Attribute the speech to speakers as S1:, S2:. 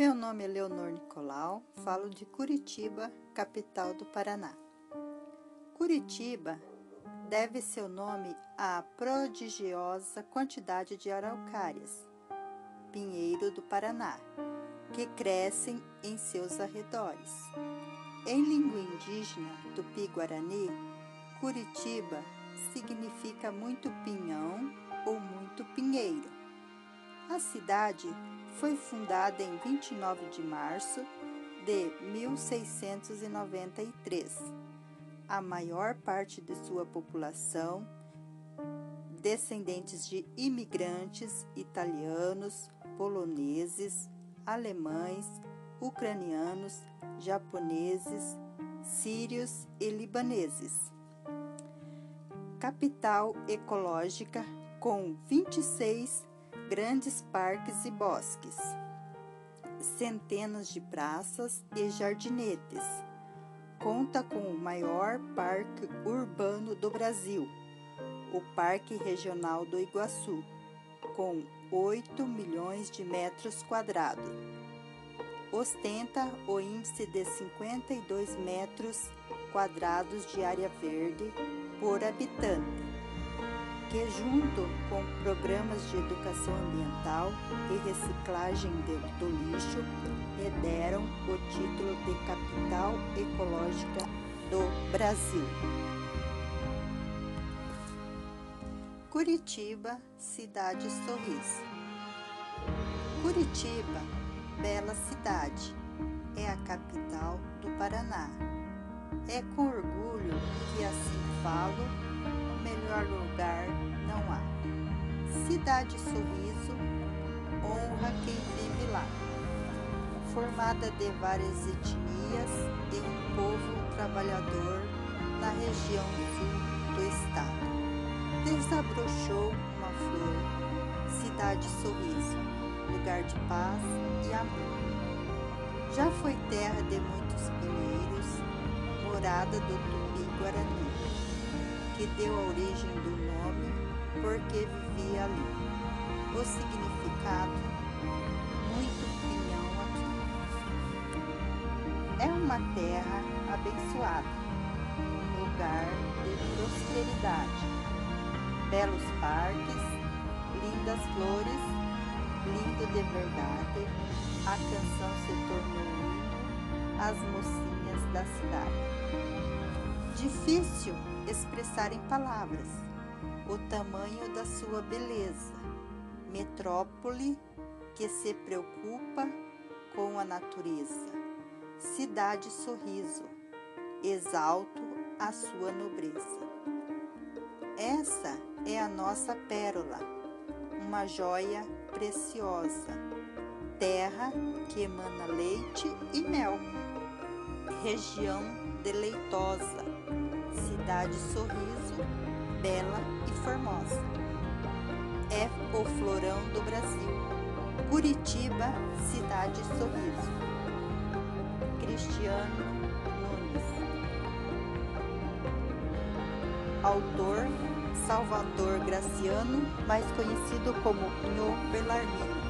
S1: Meu nome é Leonor Nicolau, falo de Curitiba, capital do Paraná. Curitiba deve seu nome à prodigiosa quantidade de araucárias, pinheiro do Paraná, que crescem em seus arredores. Em língua indígena tupi-guarani, Curitiba significa muito pinhão ou muito pinheiro. A cidade foi fundada em 29 de março de 1693. A maior parte de sua população, descendentes de imigrantes italianos, poloneses, alemães, ucranianos, japoneses, sírios e libaneses. Capital ecológica com 26 grandes parques e bosques, centenas de praças e jardinetes. Conta com o maior parque urbano do Brasil, o Parque Regional do Iguaçu, com 8 milhões de metros quadrados. Ostenta o índice de 52 metros quadrados de área verde por habitante que, junto com programas de educação ambiental e reciclagem do lixo, lhe deram o título de Capital Ecológica do Brasil. Curitiba, cidade sorriso. Curitiba, bela cidade, é a capital do Paraná. É com orgulho que assim falo, o melhor lugar Cidade Sorriso honra quem vive lá. Formada de várias etnias e um povo trabalhador na região sul do estado. Desabrochou uma flor, Cidade Sorriso, lugar de paz e amor. Já foi terra de muitos pinheiros, morada do Tupi-Guarani, que deu a origem do nome porque vivia ali. O significado, muito pinhão aqui. É uma terra abençoada, lugar de prosperidade, belos parques, lindas flores, lindo de verdade. A canção se tornou hino às mocinhas da cidade. Difícil expressar em palavras o tamanho da sua beleza, metrópole que se preocupa com a natureza, cidade sorriso, exalto a sua nobreza. Essa é a nossa pérola, uma joia preciosa, terra que emana leite e mel, região deleitosa, cidade sorriso, bela e formosa. É o florão do Brasil. Curitiba, cidade sorriso. Cristiano Nunes. Autor Salvador Graciano, mais conhecido como Nho Belarmino.